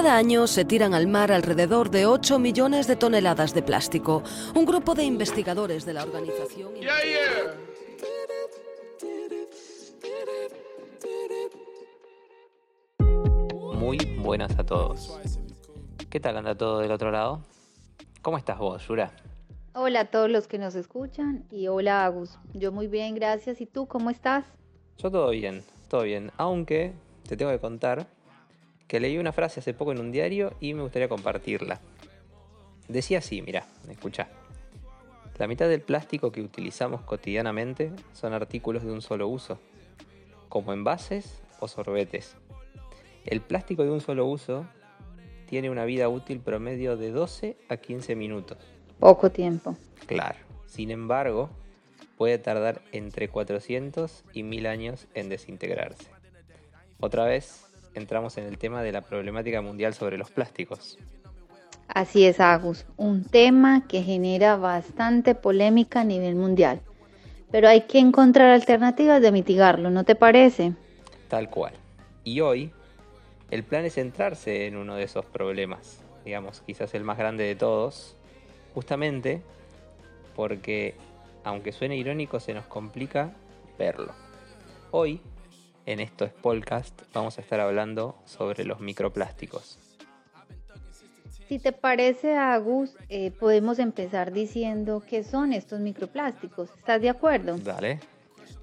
Cada año se tiran al mar alrededor de 8 millones de toneladas de plástico. Un grupo de investigadores de la organización... Muy buenas a todos. ¿Qué tal anda todo del otro lado? ¿Cómo estás vos, Yura? Hola a todos los que nos escuchan y hola Agus. Yo muy bien, gracias. ¿Y tú cómo estás? Yo todo bien, todo bien. Aunque te tengo que contar que leí una frase hace poco en un diario y me gustaría compartirla. Decía así, mira, escucha. La mitad del plástico que utilizamos cotidianamente son artículos de un solo uso, como envases o sorbetes. El plástico de un solo uso tiene una vida útil promedio de 12 a 15 minutos. Poco tiempo. Claro. Sin embargo, puede tardar entre 400 y 1000 años en desintegrarse. Otra vez, entramos en el tema de la problemática mundial sobre los plásticos. Así es, Agus, un tema que genera bastante polémica a nivel mundial. Pero hay que encontrar alternativas de mitigarlo, ¿no te parece? Tal cual. Y hoy, el plan es centrarse en uno de esos problemas, digamos, quizás el más grande de todos, justamente porque, aunque suene irónico, se nos complica verlo. Hoy en estos podcast vamos a estar hablando sobre los microplásticos. Si te parece, Agus, eh, podemos empezar diciendo qué son estos microplásticos. ¿Estás de acuerdo? Dale.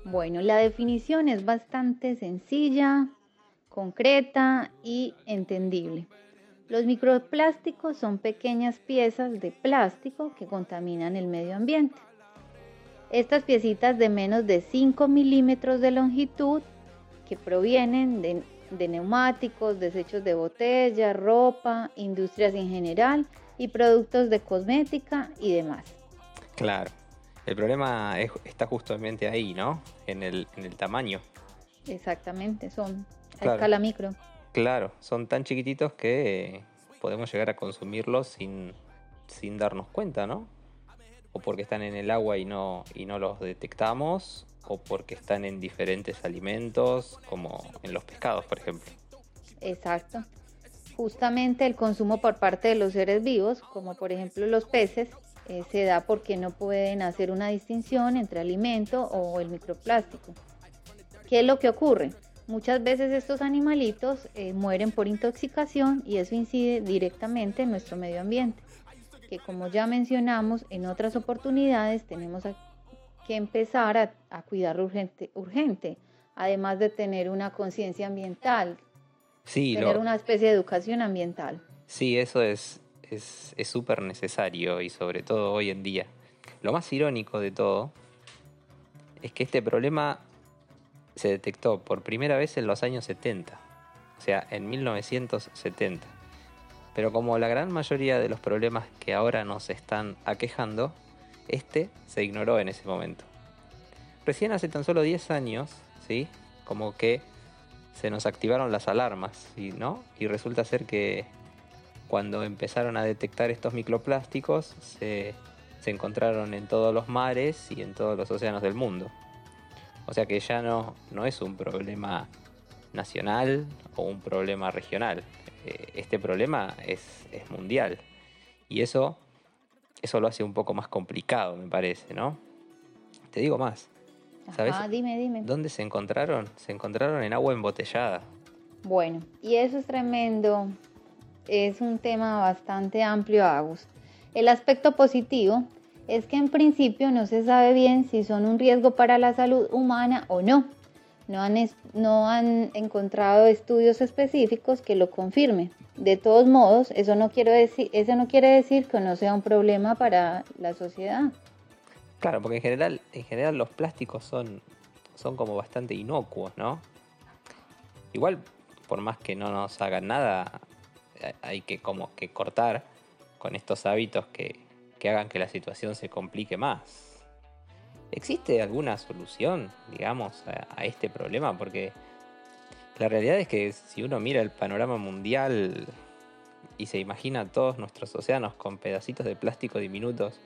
Bueno, la definición es bastante sencilla, concreta y entendible. Los microplásticos son pequeñas piezas de plástico que contaminan el medio ambiente. Estas piecitas de menos de 5 milímetros de longitud que provienen de, neumáticos, desechos de botella, ropa, industrias en general y productos de cosmética y demás. Claro, el problema está justamente ahí, ¿no? En el, en el tamaño. Exactamente, son a escala micro. Claro, son tan chiquititos que podemos llegar a consumirlos sin, sin darnos cuenta, ¿no? O porque están en el agua y no, y no los detectamos, o porque están en diferentes alimentos, como en los pescados, por ejemplo. Exacto. Justamente el consumo por parte de los seres vivos, como por ejemplo los peces, eh, se da porque no pueden hacer una distinción entre alimento o el microplástico. ¿Qué es lo que ocurre? Muchas veces estos animalitos eh, mueren por intoxicación y eso incide directamente en nuestro medio ambiente, que como ya mencionamos en otras oportunidades tenemos que empezar a, cuidar urgente, urgente, además de tener una conciencia ambiental, sí, tener una especie de educación ambiental. Sí, eso es súper es, necesario y sobre todo hoy en día. Lo más irónico de todo es que este problema se detectó por primera vez en los años 70, o sea, en 1970. Pero como la gran mayoría de los problemas que ahora nos están aquejando, este se ignoró en ese momento. Recién hace tan solo 10 años, ¿sí? Como que se nos activaron las alarmas, ¿no? Y resulta ser que cuando empezaron a detectar estos microplásticos se, se encontraron en todos los mares y en todos los océanos del mundo. O sea que ya no, no es un problema nacional o un problema regional. Eh, este problema es, es mundial. Y eso eso lo hace un poco más complicado, me parece, ¿no? Te digo más. ¿Sabes? Ah, dime, dime. ¿Dónde se encontraron? Se encontraron en agua embotellada. Bueno, y eso es tremendo. Es un tema bastante amplio, Agus. El aspecto positivo es que en principio no se sabe bien si son un riesgo para la salud humana o no. No han, no han encontrado estudios específicos que lo confirmen. De todos modos, eso no, quiere decir, eso no quiere decir que no sea un problema para la sociedad. Claro, porque en general, en general los plásticos son, son como bastante inocuos, ¿no? Igual, por más que no nos hagan nada, hay que como que cortar con estos hábitos que, que hagan que la situación se complique más. ¿Existe alguna solución, digamos, a este problema? Porque la realidad es que si uno mira el panorama mundial y se imagina todos nuestros océanos con pedacitos de plástico diminutos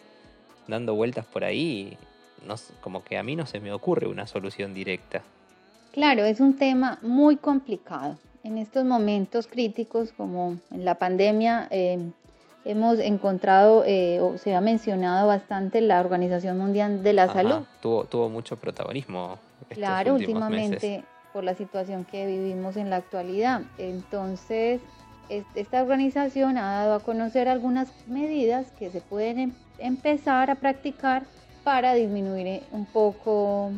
dando vueltas por ahí, como que a mí no se me ocurre una solución directa. Claro, es un tema muy complicado en estos momentos críticos, como en la pandemia, eh, hemos encontrado eh, o se ha mencionado bastante la Organización Mundial de la Salud. Tuvo, tuvo mucho protagonismo. claro, últimamente por la situación que vivimos en la actualidad. Entonces, esta organización ha dado a conocer algunas medidas que se pueden em, empezar a practicar para disminuir eh, un poco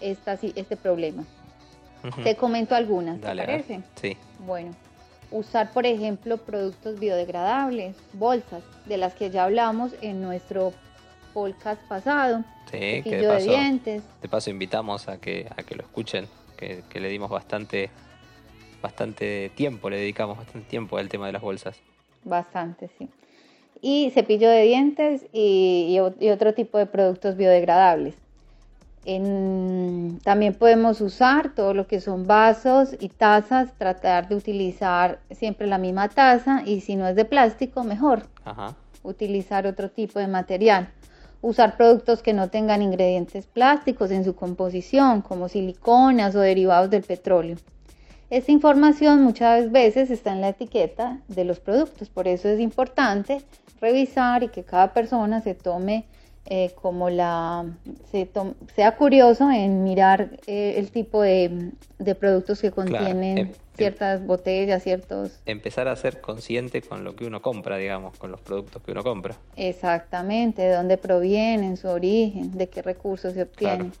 esta, este problema. Te comento algunas, ¿te parece? Sí. Bueno, usar, por ejemplo, productos biodegradables, bolsas, de las que ya hablamos en nuestro podcast pasado. Sí, que de paso, de dientes. De paso invitamos a que, a que lo escuchen, que, le dimos bastante, bastante tiempo, le dedicamos bastante tiempo al tema de las bolsas. Bastante, sí. Y cepillo de dientes y otro tipo de productos biodegradables también podemos usar todo lo que son vasos y tazas, tratar de utilizar siempre la misma taza y si no es de plástico, mejor. Utilizar otro tipo de material. Usar productos que no tengan ingredientes plásticos en su composición, como siliconas o derivados del petróleo. Esta información muchas veces está en la etiqueta de los productos, por eso es importante revisar y que cada persona se tome eh, como la sea curioso en mirar eh, el tipo de, productos que contienen em, em, ciertas botellas, ciertos... Empezar a ser consciente con lo que uno compra, digamos, con los productos que uno compra. Exactamente, de dónde provienen, su origen, de qué recursos se obtienen.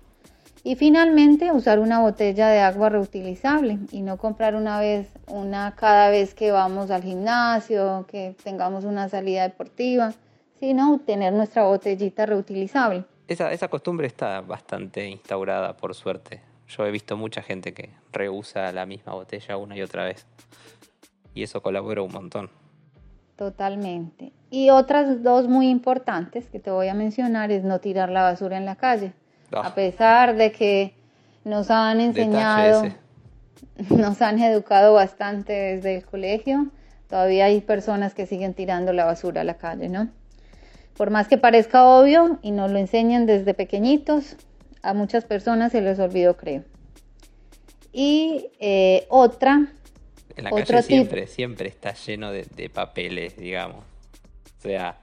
Y finalmente usar una botella de agua reutilizable y no comprar una vez, una cada vez que vamos al gimnasio, que tengamos una salida deportiva sino tener nuestra botellita reutilizable. Esa, esa costumbre está bastante instaurada, por suerte. Yo he visto mucha gente que reusa la misma botella una y otra vez. Y eso colabora un montón. Totalmente. Y otras dos muy importantes que te voy a mencionar es no tirar la basura en la calle. Ah. A pesar de que nos han enseñado, nos han educado bastante desde el colegio, todavía hay personas que siguen tirando la basura a la calle, ¿no? Por más que parezca obvio y nos lo enseñan desde pequeñitos, a muchas personas se les olvidó, creo. Y eh, otra. En la calle siempre, siempre está lleno de, papeles, digamos. O sea,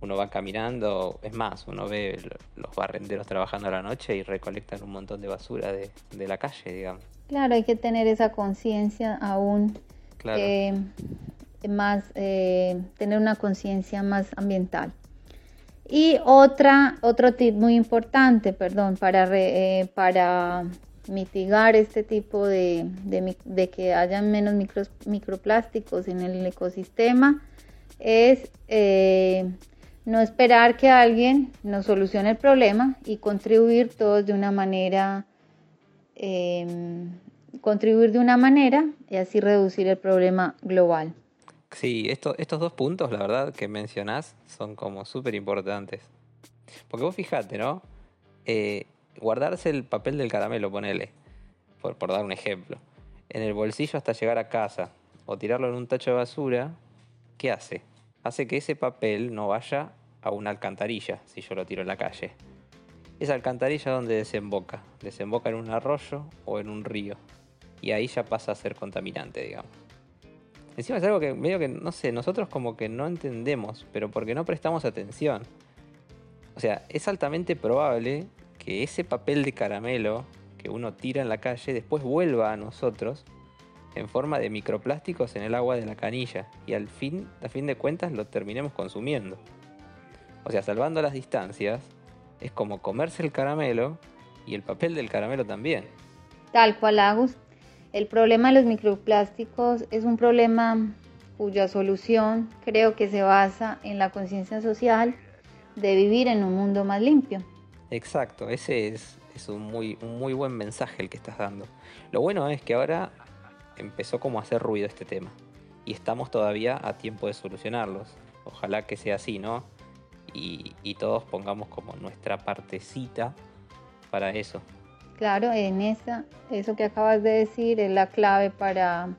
uno va caminando, es más, uno ve los barrenderos trabajando a la noche y recolectan un montón de basura de, la calle, digamos. Claro, hay que tener esa conciencia aún. Claro. Eh, más, eh, tener una conciencia más ambiental. Y otra, otro tip muy importante, perdón, para, eh, para mitigar este tipo de, de, que haya menos microplásticos en el ecosistema es eh, no esperar que alguien nos solucione el problema y contribuir todos de una manera, em, contribuir de una manera y así reducir el problema global. Sí, esto, estos dos puntos, la verdad, que mencionás son como súper importantes. Porque vos fijate, ¿no? Eh, guardarse el papel del caramelo, ponele, por, por dar un ejemplo, en el bolsillo hasta llegar a casa o tirarlo en un tacho de basura, ¿qué hace? Hace que ese papel no vaya a una alcantarilla si yo lo tiro en la calle. Esa alcantarilla donde desemboca, desemboca en un arroyo o en un río. Y ahí ya pasa a ser contaminante, digamos. Encima es algo que medio que, no sé, nosotros como que no entendemos, pero porque no prestamos atención. O sea, es altamente probable que ese papel de caramelo que uno tira en la calle después vuelva a nosotros en forma de microplásticos en el agua de la canilla y al fin, a fin de cuentas lo terminemos consumiendo. O sea, salvando las distancias, es como comerse el caramelo y el papel del caramelo también. Tal cual, Agus. El problema de los microplásticos es un problema cuya solución creo que se basa en la conciencia social de vivir en un mundo más limpio. Exacto, ese es, un, muy, un muy buen mensaje el que estás dando. Lo bueno es que ahora empezó como a hacer ruido este tema y estamos todavía a tiempo de solucionarlos. Ojalá que sea así, ¿no? Y, y todos pongamos como nuestra partecita para eso. Claro, en esa, eso que acabas de decir es la clave para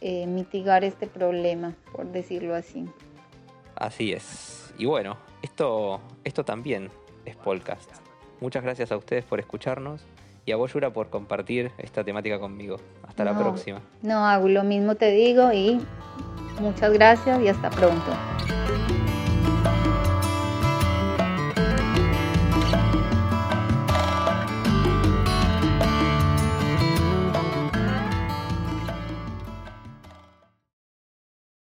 eh, mitigar este problema, por decirlo así. Así es. Y bueno, esto, esto también es podcast. Muchas gracias a ustedes por escucharnos y a vos, Yura, por compartir esta temática conmigo. Hasta la próxima. No, hago lo mismo te digo y muchas gracias y hasta pronto.